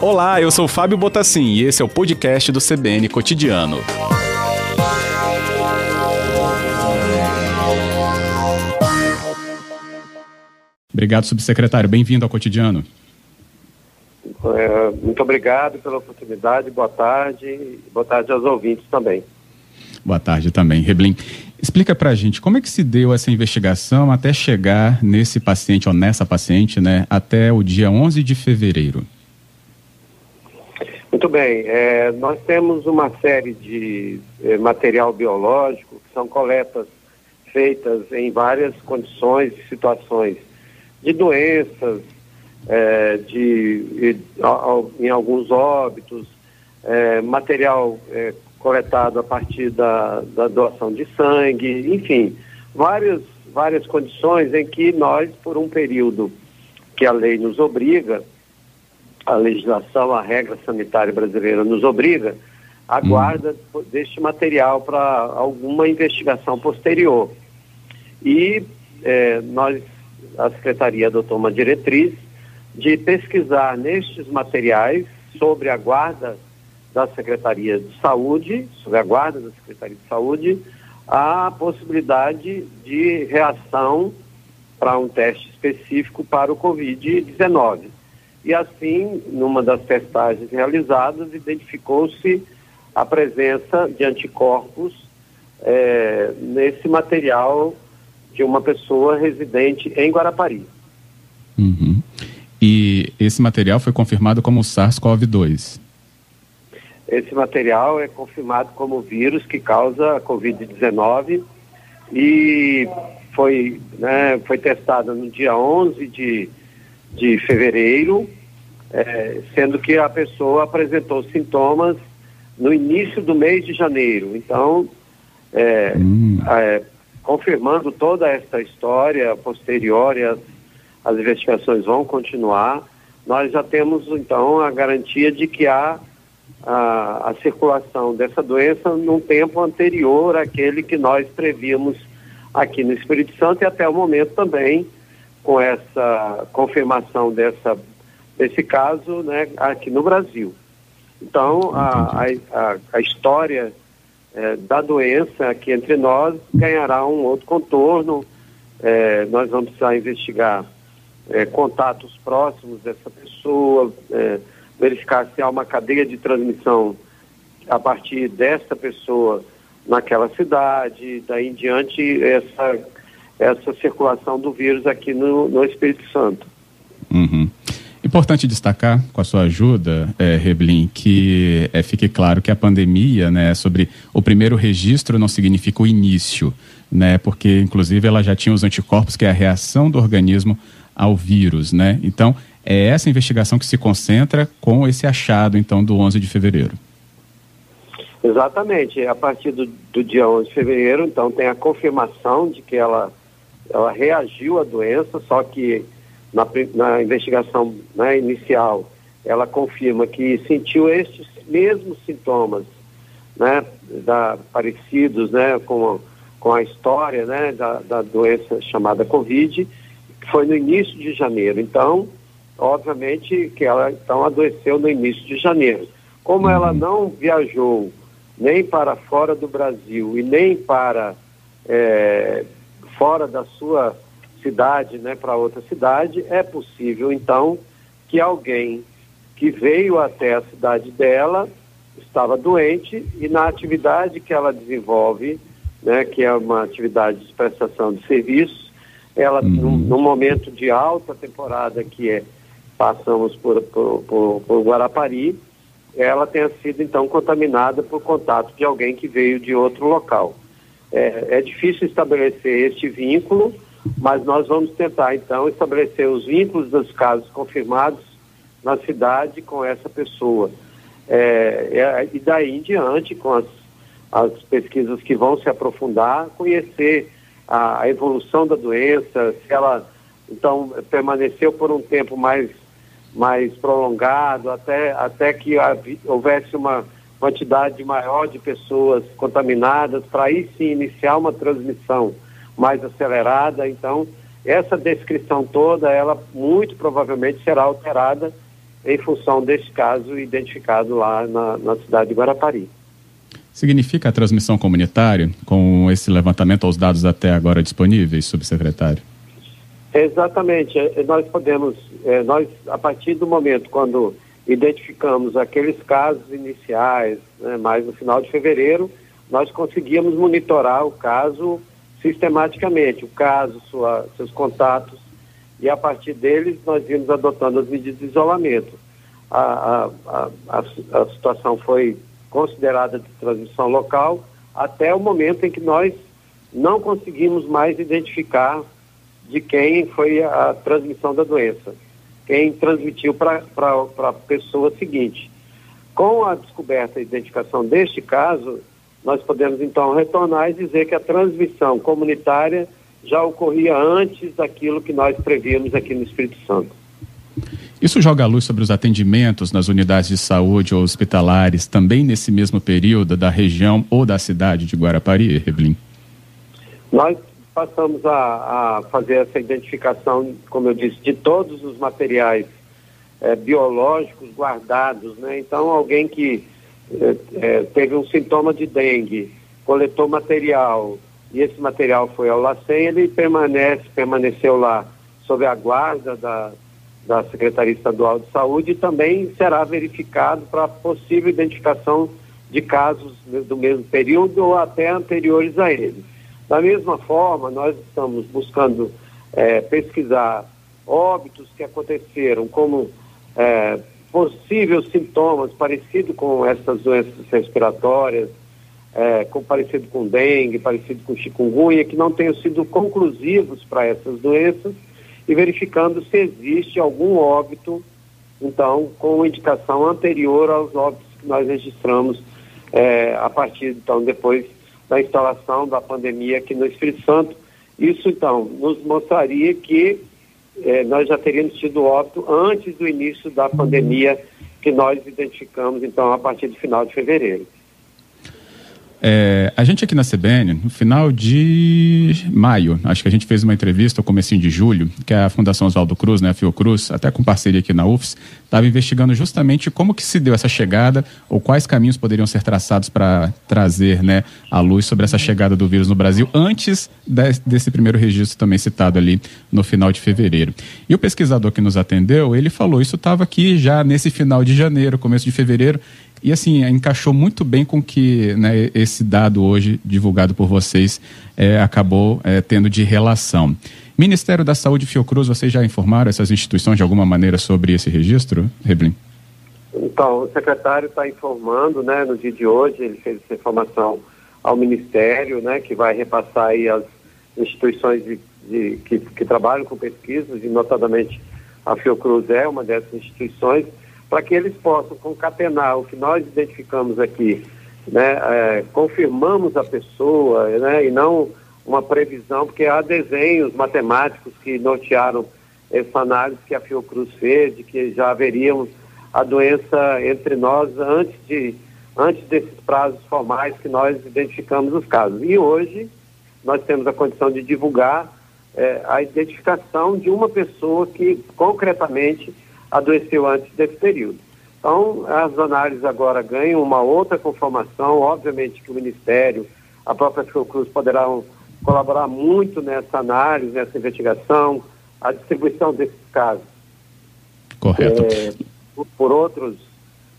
Olá, eu sou Fábio Botassin e esse é o podcast do CBN Cotidiano. Obrigado, subsecretário. Bem-vindo ao Cotidiano. É, muito obrigado pela oportunidade. Boa tarde. Boa tarde aos ouvintes também. Boa tarde também. Reblin, explica pra gente como é que se deu essa investigação até chegar nesse paciente ou nessa paciente, né, até o dia 11 de fevereiro. Muito bem. É, nós temos uma série de é, material biológico que são coletas feitas em várias condições e situações de doenças, é, de, em alguns óbitos, é, material é, coletado a partir da, da, doação de sangue, enfim, várias, várias condições em que nós, por um período que a lei nos obriga, a legislação, a regra sanitária brasileira nos obriga, a hum. guarda deste material para alguma investigação posterior. E é, nós, a Secretaria adotou uma diretriz de pesquisar nestes materiais sobre a guarda da Secretaria de Saúde, sobre a guarda da Secretaria de Saúde, a possibilidade de reação para um teste específico para o Covid-19. E assim, numa das testagens realizadas, identificou-se a presença de anticorpos é, nesse material de uma pessoa residente em Guarapari. Uhum. E esse material foi confirmado como SARS-CoV-2. Esse material é confirmado como vírus que causa a Covid-19 e foi, né, foi testada no dia 11 de de fevereiro, é, sendo que a pessoa apresentou sintomas no início do mês de janeiro. Então, é, hum. é, confirmando toda essa história posterior, as, as investigações vão continuar, nós já temos então a garantia de que há a, a circulação dessa doença num tempo anterior àquele que nós prevíamos aqui no Espírito Santo e até o momento também com essa confirmação dessa, desse caso né, aqui no Brasil. Então, a, a, a história é, da doença aqui entre nós ganhará um outro contorno. É, nós vamos precisar investigar é, contatos próximos dessa pessoa, verificar se há uma cadeia de transmissão a partir dessa pessoa naquela cidade, daí em diante essa essa circulação do vírus aqui no, no Espírito Santo. Uhum. Importante destacar, com a sua ajuda, é, Reblin, que é, fique claro que a pandemia, né, sobre o primeiro registro não significa o início, né, porque inclusive ela já tinha os anticorpos, que é a reação do organismo ao vírus, né. Então, é essa investigação que se concentra com esse achado, então, do 11 de fevereiro. Exatamente. A partir do, do dia 11 de fevereiro, então, tem a confirmação de que ela ela reagiu à doença, só que na, na investigação né, inicial ela confirma que sentiu estes mesmos sintomas, né, da, parecidos, né, com, com a história, né, da, da doença chamada Covid, que foi no início de janeiro. Então, obviamente que ela então adoeceu no início de janeiro. Como ela uhum. não viajou nem para fora do Brasil e nem para é, fora da sua cidade, né, para outra cidade, é possível então que alguém que veio até a cidade dela estava doente e na atividade que ela desenvolve, né, que é uma atividade de prestação de serviços, ela uhum. no, momento de alta temporada que é passamos por, por, por, por Guarapari, ela tenha sido então contaminada por contato de alguém que veio de outro local. É, é difícil estabelecer este vínculo, mas nós vamos tentar, então, estabelecer os vínculos dos casos confirmados na cidade com essa pessoa. É, é, e daí em diante, com as, as pesquisas que vão se aprofundar, conhecer a, a, evolução da doença, se ela, então, permaneceu por um tempo mais, mais prolongado, até, até que houvesse uma quantidade maior de pessoas contaminadas, para aí sim iniciar uma transmissão mais acelerada. Então, essa descrição toda, ela muito provavelmente será alterada em função desse caso identificado lá na, na cidade de Guarapari. Significa a transmissão comunitária com esse levantamento aos dados até agora disponíveis, subsecretário? Exatamente. É, nós podemos, é, nós a partir do momento quando identificamos aqueles casos iniciais, né, mais no final de fevereiro, nós conseguíamos monitorar o caso sistematicamente, o caso, sua, seus contatos, e a partir deles nós vimos adotando as medidas de isolamento. A, a, a, a situação foi considerada de transmissão local até o momento em que nós não conseguimos mais identificar de quem foi a transmissão da doença, quem transmitiu para a pessoa seguinte. Com a descoberta e identificação deste caso, nós podemos então retornar e dizer que a transmissão comunitária já ocorria antes daquilo que nós prevíamos aqui no Espírito Santo. Isso joga a luz sobre os atendimentos nas unidades de saúde ou hospitalares também nesse mesmo período da região ou da cidade de Guarapari, Evelyn? Nós passamos a, a fazer essa identificação, como eu disse, de todos os materiais é, biológicos guardados, né? Então, alguém que é, é, teve um sintoma de dengue, coletou material e esse material foi ao LACEN, ele permanece, permaneceu lá sob a guarda da, da Secretaria Estadual de Saúde e também será verificado para possível identificação de casos do mesmo período ou até anteriores a ele. Da mesma forma, nós estamos buscando é, pesquisar óbitos que aconteceram como é, possíveis sintomas parecidos com essas doenças respiratórias, é, com, parecido com dengue, parecido com chikungunya, que não tenham sido conclusivos para essas doenças e verificando se existe algum óbito, então, com indicação anterior aos óbitos que nós registramos é, a partir, então, depois da instalação da pandemia aqui no Espírito Santo. Isso, então, nos mostraria que eh, nós já teríamos tido óbito antes do início da pandemia que nós identificamos, então, a partir do final de fevereiro. É, a gente aqui na CBN, no final de maio, acho que a gente fez uma entrevista, no comecinho de julho, que a Fundação Oswaldo Cruz, né, a Fiocruz, até com parceria aqui na UFS, estava investigando justamente como que se deu essa chegada ou quais caminhos poderiam ser traçados para trazer né, a luz sobre essa chegada do vírus no Brasil antes de, desse primeiro registro também citado ali no final de fevereiro. E o pesquisador que nos atendeu, ele falou, isso estava aqui já nesse final de janeiro, começo de fevereiro, e assim, encaixou muito bem com que né, esse dado hoje divulgado por vocês é, acabou é, tendo de relação. Ministério da Saúde Fiocruz, vocês já informaram essas instituições de alguma maneira sobre esse registro, Reblin? Então, o secretário está informando, né, no dia de hoje, ele fez essa informação ao Ministério, né, que vai repassar aí as instituições de, de, que, que trabalham com pesquisas, e notadamente a Fiocruz é uma dessas instituições, para que eles possam concatenar o que nós identificamos aqui, né, é, confirmamos a pessoa, né, e não uma previsão, porque há desenhos matemáticos que nortearam essa análise que a Fiocruz fez, de que já haveríamos a doença entre nós antes, de, antes desses prazos formais que nós identificamos os casos. E hoje nós temos a condição de divulgar é, a identificação de uma pessoa que concretamente adoeceu antes desse período. Então, as análises agora ganham uma outra conformação, obviamente que o Ministério, a própria Fiocruz poderão colaborar muito nessa análise, nessa investigação, a distribuição desses casos. Correto. É, por, outros,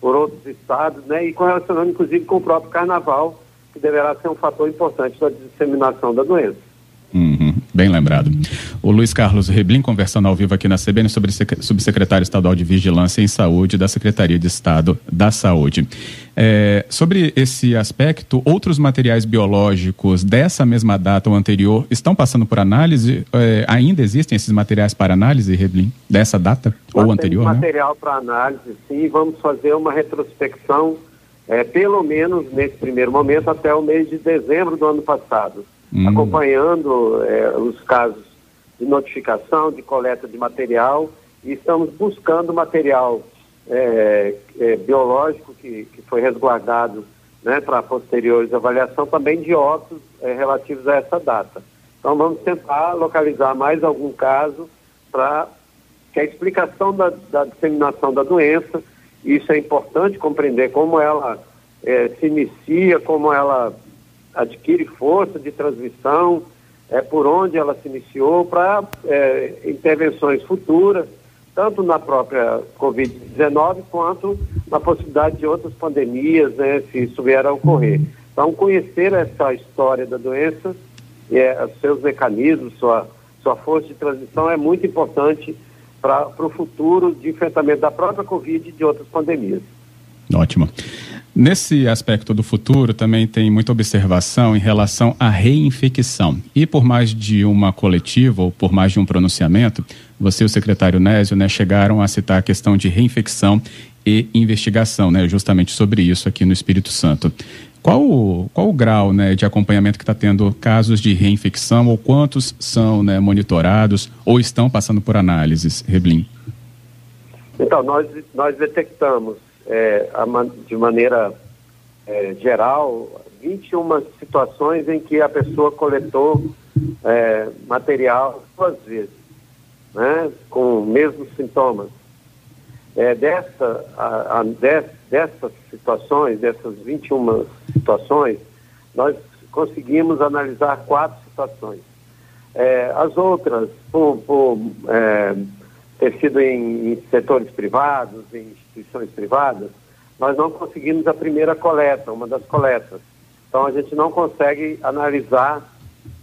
por outros estados, né, e correlacionando inclusive com o próprio carnaval, que deverá ser um fator importante na disseminação da doença. Uhum, bem lembrado. O Luiz Carlos Reblin conversando ao vivo aqui na CBN sobre subsecretário estadual de Vigilância em Saúde da Secretaria de Estado da Saúde. É, sobre esse aspecto, outros materiais biológicos dessa mesma data ou anterior estão passando por análise? É, ainda existem esses materiais para análise, Reblin, dessa data Nós ou anterior? Né? material para análise, sim. Vamos fazer uma retrospecção, é, pelo menos nesse primeiro momento, até o mês de dezembro do ano passado hum. acompanhando é, os casos de notificação, de coleta de material e estamos buscando material é, é, biológico que, que foi resguardado né, para posteriores avaliação também de óbitos é, relativos a essa data. Então vamos tentar localizar mais algum caso para que a explicação da, da, disseminação da doença, isso é importante compreender como ela é, se inicia, como ela adquire força de transmissão, é, por onde ela se iniciou, para é, intervenções futuras, tanto na própria Covid-19 quanto na possibilidade de outras pandemias, né, se isso vier a ocorrer. Então, conhecer essa história da doença, é, seus mecanismos, sua, sua força de transmissão é muito importante para o futuro de enfrentamento da própria Covid e de outras pandemias. Ótimo. Nesse aspecto do futuro, também tem muita observação em relação à reinfecção. E por mais de uma coletiva ou por mais de um pronunciamento, você e o secretário Nésio né, chegaram a citar a questão de reinfecção e investigação, né, justamente sobre isso aqui no Espírito Santo. Qual, o, qual o grau né, de acompanhamento que está tendo casos de reinfecção ou quantos são né, monitorados ou estão passando por análises, Reblin? Então, nós, nós detectamos é, de maneira é, geral, 21 situações em que a pessoa coletou é, material duas vezes, né, com mesmos sintomas. É, dessa, a, a, dessas situações, dessas 21 situações, nós conseguimos analisar quatro situações. É, as outras, por, por é, ter sido em, setores privados, em instituições privadas, nós não conseguimos a primeira coleta, uma das coletas. Então a gente não consegue analisar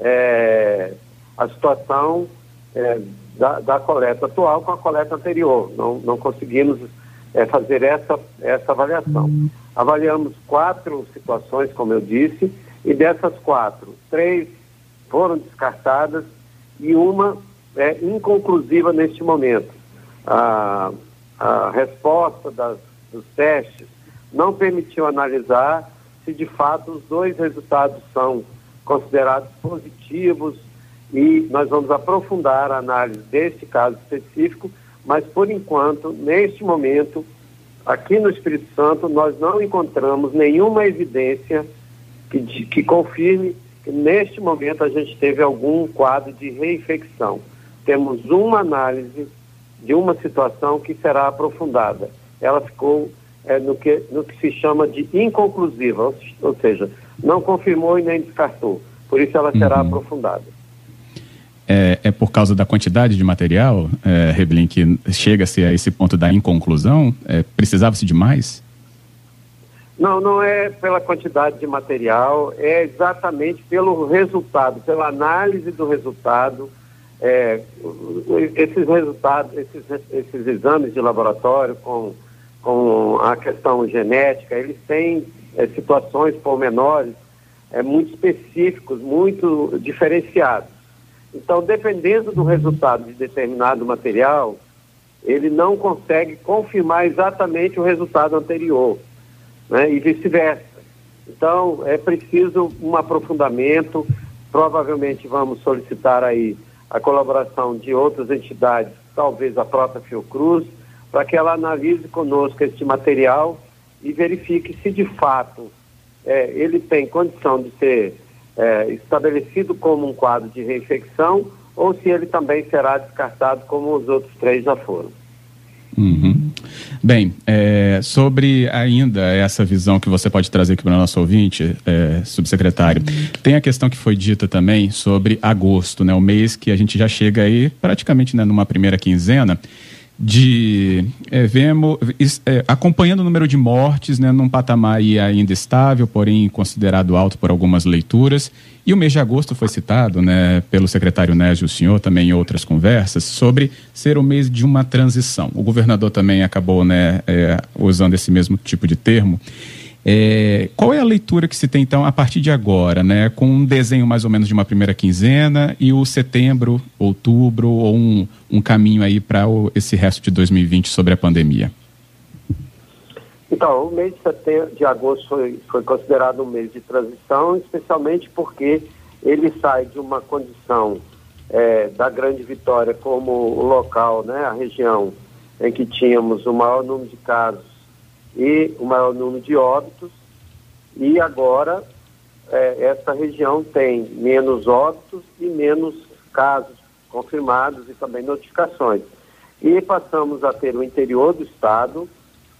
é, a situação é, da, da, coleta atual com a coleta anterior. Não, não conseguimos é, fazer essa, essa avaliação. Avaliamos quatro situações, como eu disse, e dessas quatro, três foram descartadas e uma é inconclusiva neste momento. A, a resposta das, dos testes não permitiu analisar se de fato os dois resultados são considerados positivos e nós vamos aprofundar a análise deste caso específico, mas por enquanto, neste momento, aqui no Espírito Santo, nós não encontramos nenhuma evidência que, que confirme que neste momento a gente teve algum quadro de reinfecção. Temos uma análise de uma situação que será aprofundada. Ela ficou é, no, que, no que se chama de inconclusiva, ou, ou, seja, não confirmou e nem descartou. Por isso ela será uhum. aprofundada. É, é, por causa da quantidade de material, é, Reblin, que chega-se a esse ponto da inconclusão? É, Precisava-se de mais? Não, não é pela quantidade de material, é exatamente pelo resultado, pela análise do resultado é, esses resultados, esses, esses exames de laboratório com, com a questão genética, eles têm é, situações pormenores é, muito específicos, muito diferenciados. Então, dependendo do resultado de determinado material, ele não consegue confirmar exatamente o resultado anterior, né? e vice-versa. Então, é preciso um aprofundamento, provavelmente vamos solicitar aí a colaboração de outras entidades, talvez a própria Fiocruz, para que ela analise conosco este material e verifique se de fato é, ele tem condição de ser é, estabelecido como um quadro de reinfecção ou se ele também será descartado como os outros três já foram. Bem, é, sobre ainda essa visão que você pode trazer aqui para o nosso ouvinte, é, subsecretário, tem a questão que foi dita também sobre agosto, né, o mês que a gente já chega aí praticamente né, numa primeira quinzena de é, vemos, é, acompanhando o número de mortes né, num patamar ainda estável, porém considerado alto por algumas leituras. E o mês de agosto foi citado né, pelo secretário Nésio, o senhor, também em outras conversas, sobre ser o mês de uma transição. O governador também acabou né, é, usando esse mesmo tipo de termo. É, qual é a leitura que se tem, então, a partir de agora, né? Com um desenho mais ou menos de uma primeira quinzena e o setembro, outubro, ou um, um caminho aí para esse resto de 2020 sobre a pandemia? Então, o mês de, setembro, de agosto foi, foi considerado um mês de transição, especialmente porque ele sai de uma condição é, da Grande Vitória como o local, né, a região em que tínhamos o maior número de casos e o maior número de óbitos. E agora é, essa região tem menos óbitos e menos casos confirmados e também notificações. E passamos a ter o interior do estado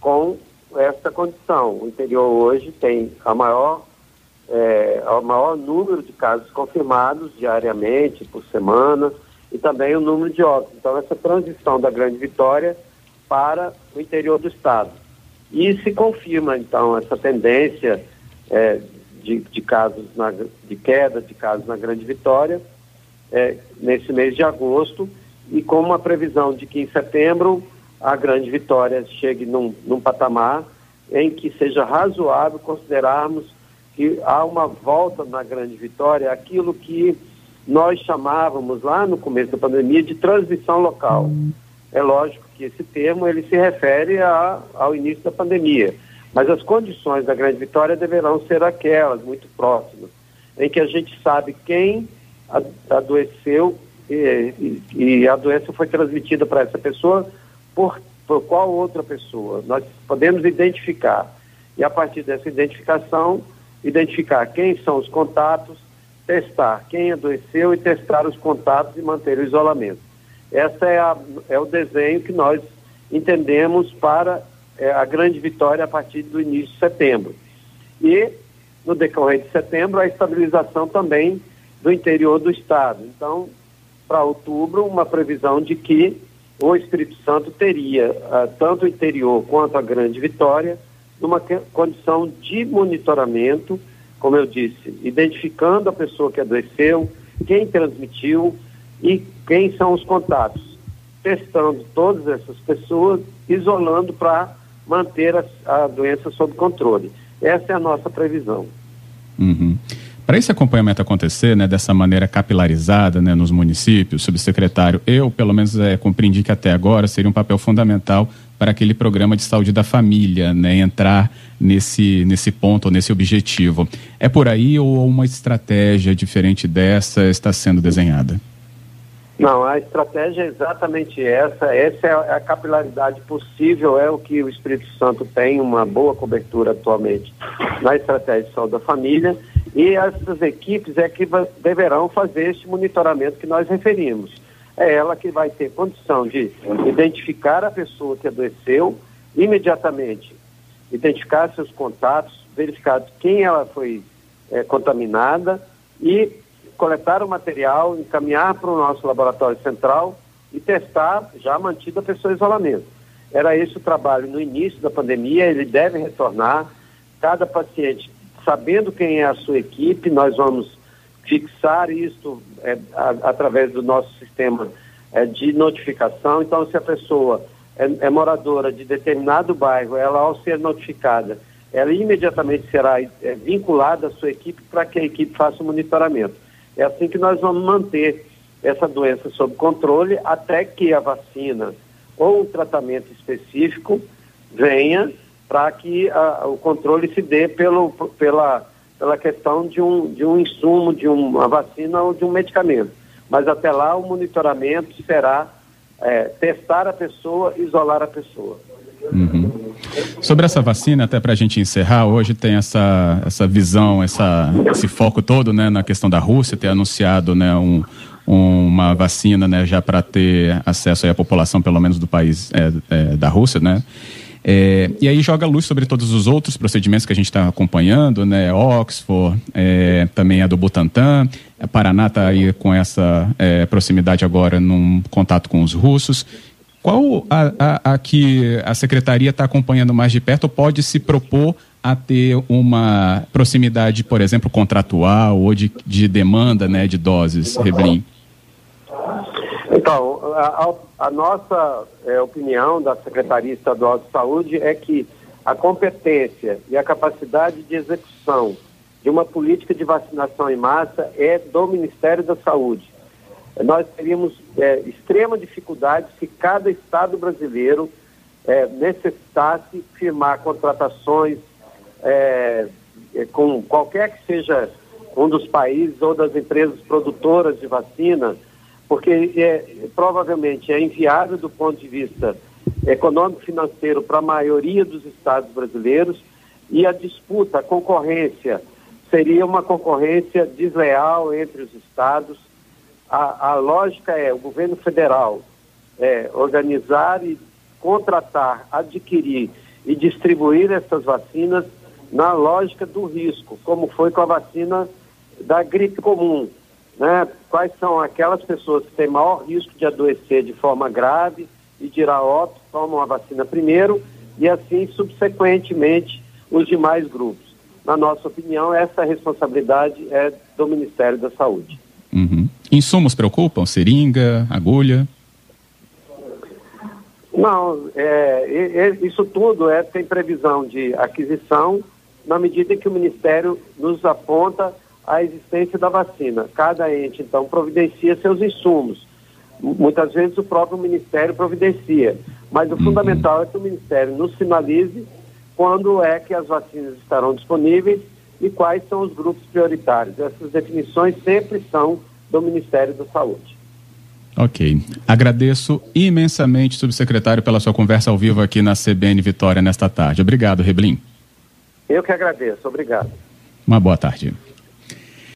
com essa condição. O interior hoje tem a maior, é, o maior número de casos confirmados diariamente, por semana, e também o número de óbitos. Então, essa transição da Grande Vitória para o interior do estado. E se confirma, então, essa tendência é, de, de, casos na, de queda de casos na Grande Vitória é, nesse mês de agosto e com uma previsão de que em setembro a Grande Vitória chegue num, num patamar em que seja razoável considerarmos que há uma volta na Grande Vitória, aquilo que nós chamávamos lá no começo da pandemia de transmissão local. É lógico que esse termo ele se refere a, ao início da pandemia, mas as condições da Grande Vitória deverão ser aquelas, muito próximas, em que a gente sabe quem adoeceu e, e, e a doença foi transmitida para essa pessoa por, por qual outra pessoa. Nós podemos identificar e a partir dessa identificação, identificar quem são os contatos, testar quem adoeceu e testar os contatos e manter o isolamento. Essa é, a, é o desenho que nós entendemos para é, a grande vitória a partir do início de setembro. E, no decorrer de setembro, a estabilização também do interior do Estado. Então, para outubro, uma previsão de que o Espírito Santo teria uh, tanto o interior quanto a grande vitória numa condição de monitoramento, como eu disse, identificando a pessoa que adoeceu, quem transmitiu e quem são os contatos, testando todas essas pessoas, isolando para manter a, a, doença sob controle. Essa é a nossa previsão. Uhum. Para esse acompanhamento acontecer, né, dessa maneira capilarizada, né, nos municípios, subsecretário, eu, pelo menos, é, compreendi que até agora seria um papel fundamental para aquele programa de saúde da família, né, entrar nesse, nesse ponto, nesse objetivo. É por aí ou uma estratégia diferente dessa está sendo desenhada? Não, a estratégia é exatamente essa. Essa é a capilaridade possível, é o que o Espírito Santo tem, uma boa cobertura atualmente na estratégia de saúde da família. E essas equipes é que deverão fazer este monitoramento que nós referimos. É ela que vai ter condição de identificar a pessoa que adoeceu imediatamente, identificar seus contatos, verificar quem ela foi é, contaminada e coletar o material, encaminhar para o nosso laboratório central e testar, já mantida a pessoa em isolamento. Era esse o trabalho no início da pandemia, ele deve retornar. Cada paciente, sabendo quem é a sua equipe, nós vamos fixar isso é, a, através do nosso sistema é, de notificação. Então, se a pessoa é, é, moradora de determinado bairro, ela, ao ser notificada, ela imediatamente será é, vinculada à sua equipe para que a equipe faça o monitoramento. É assim que nós vamos manter essa doença sob controle até que a vacina ou um tratamento específico venha para que a, o controle se dê pelo, pela, pela questão de um, de um insumo, de uma vacina ou de um medicamento. Mas até lá o monitoramento será é, testar a pessoa, isolar a pessoa. Uhum. Sobre essa vacina, até para a gente encerrar, hoje tem essa, essa visão, essa, esse foco todo né, na questão da Rússia, ter anunciado né, um, uma vacina né, já para ter acesso à população, pelo menos do país é, é, da Rússia, né? É, e aí joga luz sobre todos os outros procedimentos que a gente está acompanhando, né? Oxford, é, também a do Butantan, a Paraná está aí com essa é, proximidade agora num contato com os russos. Qual a, a, a que a secretaria está acompanhando mais de perto ou pode se propor a ter uma proximidade, por exemplo, contratual ou de, de demanda né, de doses, Reblin? Então, a, a nossa é, opinião da Secretaria Estadual de Saúde é que a competência e a capacidade de execução de uma política de vacinação em massa é do Ministério da Saúde nós teríamos é, extrema dificuldade se cada Estado brasileiro é, necessitasse firmar contratações é, é, com qualquer que seja um dos países ou das empresas produtoras de vacina, porque é, provavelmente é inviável do ponto de vista econômico-financeiro para a maioria dos estados brasileiros e a disputa, a concorrência seria uma concorrência desleal entre os estados. A, a lógica é o governo federal é, organizar e contratar, adquirir e distribuir essas vacinas na lógica do risco, como foi com a vacina da gripe comum. Né? Quais são aquelas pessoas que têm maior risco de adoecer de forma grave e de ir a óbito, tomam a vacina primeiro e assim subsequentemente os demais grupos. Na nossa opinião, essa responsabilidade é do Ministério da Saúde. Uhum. Insumos preocupam? Seringa, agulha? Não, é, é, isso tudo é, tem previsão de aquisição na medida em que o Ministério nos aponta a existência da vacina. Cada ente, então, providencia seus insumos. Muitas vezes o próprio Ministério providencia, mas o uhum. fundamental é que o Ministério nos sinalize quando é que as vacinas estarão disponíveis e quais são os grupos prioritários. Essas definições sempre são do Ministério da Saúde. Ok. Agradeço imensamente, subsecretário, pela sua conversa ao vivo aqui na CBN Vitória nesta tarde. Obrigado, Reblin. Eu que agradeço. Obrigado. Uma boa tarde.